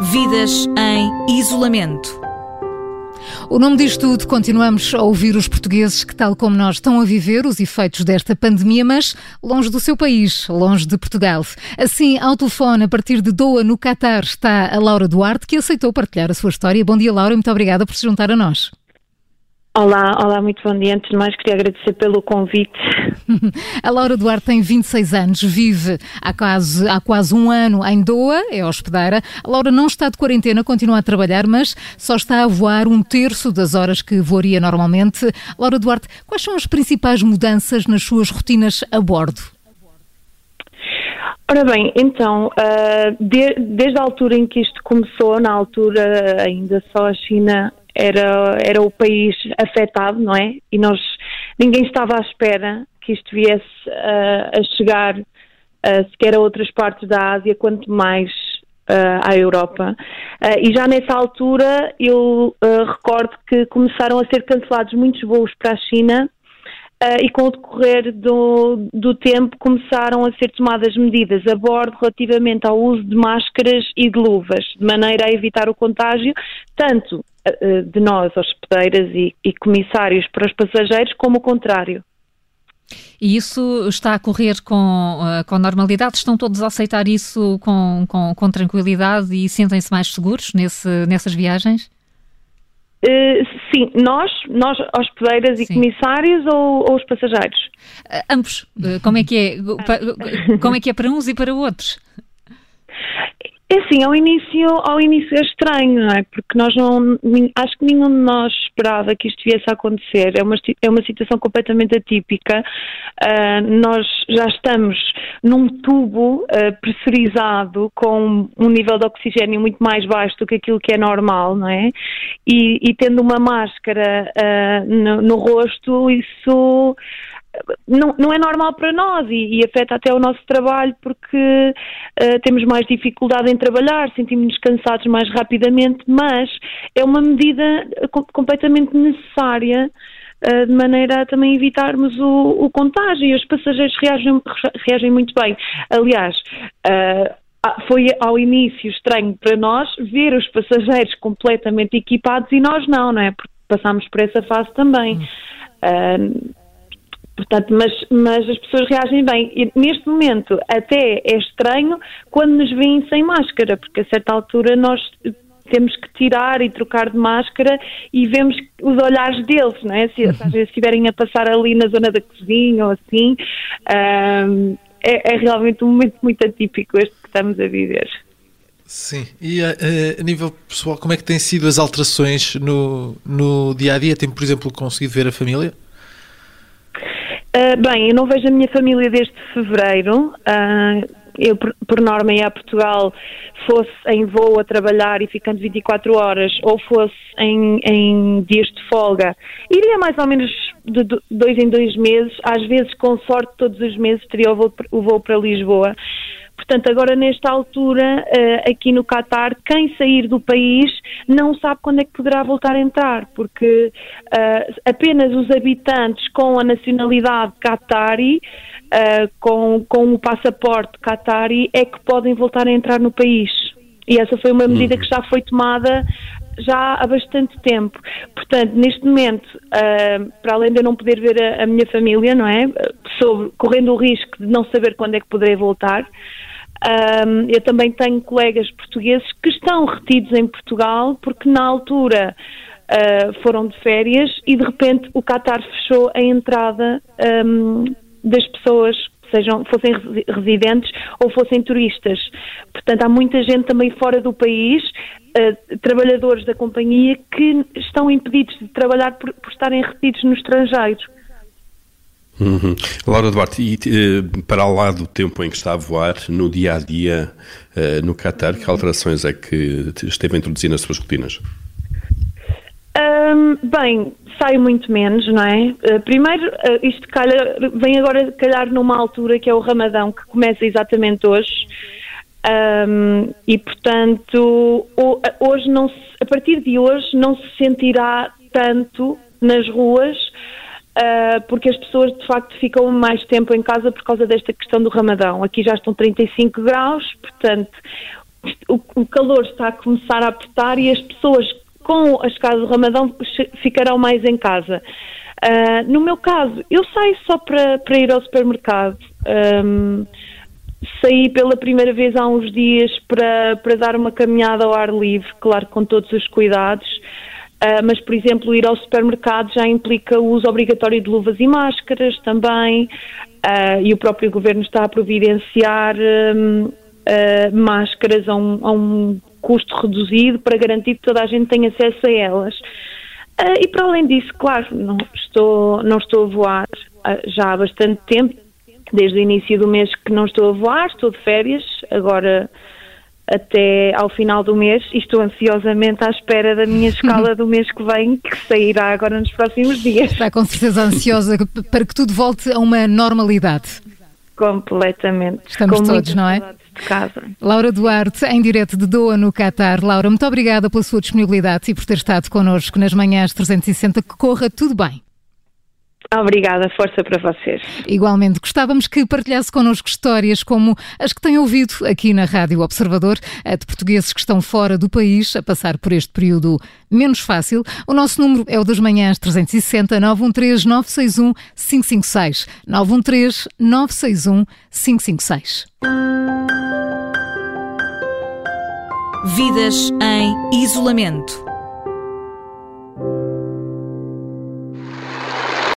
Vidas em isolamento. O nome diz tudo, continuamos a ouvir os portugueses que, tal como nós, estão a viver os efeitos desta pandemia, mas longe do seu país, longe de Portugal. Assim, ao telefone, a partir de Doha, no Catar, está a Laura Duarte, que aceitou partilhar a sua história. Bom dia, Laura, muito obrigada por se juntar a nós. Olá, olá, muito bom dia. Antes de mais, queria agradecer pelo convite. A Laura Duarte tem 26 anos, vive há quase, há quase um ano em Doha, é hospedeira. A Laura não está de quarentena, continua a trabalhar, mas só está a voar um terço das horas que voaria normalmente. Laura Duarte, quais são as principais mudanças nas suas rotinas a bordo? Ora bem, então, de, desde a altura em que isto começou, na altura ainda só a China era, era o país afetado, não é? E nós, ninguém estava à espera que isto viesse uh, a chegar uh, sequer a outras partes da Ásia, quanto mais uh, à Europa. E já nessa altura eu recordo que começaram a ser cancelados muitos voos para a China Uh, e com o decorrer do, do, tempo começaram a ser tomadas medidas a bordo relativamente ao uso de máscaras e de luvas, de maneira a evitar o contágio, tanto de nós, hospedeiras e, e comissários para os passageiros, como o contrário. E isso está a correr com, uh, com normalidade? Estão todos a aceitar isso com, com, com tranquilidade e sentem-se mais seguros nesse, nessas viagens? Uh, sim, nós, nós hospedeiras e sim. comissários ou, ou, os passageiros? Uh, ambos. Uh, como é que é? Como é que é para uns e para outros? É assim, ao início, ao início é estranho, não é? Porque nós não, acho que nenhum de nós esperava que isto viesse a acontecer. É uma, é uma situação completamente atípica. Uh, nós já estamos num tubo uh, pressurizado com um nível de oxigênio muito mais baixo do que aquilo que é normal, não é? E, e tendo uma máscara uh, no, no rosto, isso não, não é normal para nós e, e, afeta até o nosso trabalho porque uh, temos mais dificuldade em trabalhar, sentimos-nos cansados mais rapidamente, mas é uma medida completamente necessária uh, de maneira a também evitarmos o, o contágio e os passageiros reagem, reagem muito bem. Aliás, uh, foi ao início estranho para nós ver os passageiros completamente equipados e nós não, não é? Porque passámos por essa fase também. Uh, Portanto, mas, mas as pessoas reagem bem. E neste momento até é estranho quando nos veem sem máscara, porque a certa altura nós temos que tirar e trocar de máscara e vemos os olhares deles, não é? Se, se estiverem a passar ali na zona da cozinha ou assim, um, é, é, realmente um momento muito atípico este que estamos a viver. Sim, e a, a, nível pessoal, como é que têm sido as alterações no, no dia a dia? Tem, por exemplo, conseguido ver a família? Uh, bem, eu não vejo a minha família desde fevereiro. Uh, eu, por, por, norma, ia a Portugal, fosse em voo a trabalhar e ficando 24 horas, ou fosse em, em dias de folga, iria mais ou menos de dois em dois meses, às vezes, com sorte, todos os meses teria o voo, o voo para Lisboa. Portanto, agora nesta altura, uh, aqui no Catar, quem sair do país não sabe quando é que poderá voltar a entrar, porque uh, apenas os habitantes com a nacionalidade catari, uh, com, com o passaporte catari, é que podem voltar a entrar no país. E essa foi uma medida uhum. que já foi tomada já há bastante tempo. Portanto, neste momento, uh, para além de eu não poder ver a, a, minha família, não é? Sobre, correndo o risco de não saber quando é que poderei voltar, um, eu também tenho colegas portugueses que estão retidos em Portugal porque na altura uh, foram de férias e de repente o Qatar fechou a entrada um, das pessoas sejam fossem residentes ou fossem turistas. Portanto, há muita gente também fora do país, uh, trabalhadores da companhia, que estão impedidos de trabalhar por, por estarem retidos no estrangeiro. Uhum. Laura Duarte, e eh, para lá do tempo em que está a voar, no dia a dia uh, no Qatar, que alterações é que esteve a introduzir nas suas rotinas? Um, bem, saio muito menos, não é? Uh, primeiro, uh, isto calha, vem agora calhar numa altura que é o Ramadão, que começa exatamente hoje. Um, e portanto, hoje não se, a partir de hoje não se sentirá tanto nas ruas uh, porque as pessoas de facto ficam mais tempo em casa por causa desta questão do Ramadão. Aqui já estão 35 graus, portanto, o, o calor está a começar a apertar e as pessoas com as casas do Ramadão ficarão mais em casa. Uh, no meu caso, eu saio só para, para ir ao supermercado. Um, saí pela primeira vez há uns dias para, para dar uma caminhada ao ar livre, claro, com todos os cuidados. Uh, mas, por exemplo, ir ao supermercado já implica o uso obrigatório de luvas e máscaras também, uh, e o próprio governo está a providenciar uh, máscaras a um, a um, custo reduzido para garantir que toda a gente tenha acesso a elas. e para além disso, claro, não estou, não estou a voar já há bastante tempo, desde o início do mês que não estou a voar, estou de férias, agora até ao final do mês e estou ansiosamente à espera da minha escala do mês que vem, que sairá agora nos próximos dias. Está com certeza ansiosa para que tudo volte a uma normalidade. Completamente. Estamos com todos, não é? De casa. Laura Duarte, em direto de Doha, no Qatar. Laura, muito obrigada pela sua disponibilidade e por ter estado connosco nas manhãs 360. Que corra tudo bem. Obrigada, força para vocês. Igualmente, gostávamos que partilhasse connosco histórias como as que tem ouvido aqui na Rádio Observador, de portugueses que estão fora do país a passar por este período menos fácil. O nosso número é o das manhãs 360 913 961 556. 913 961 556. Vidas em isolamento.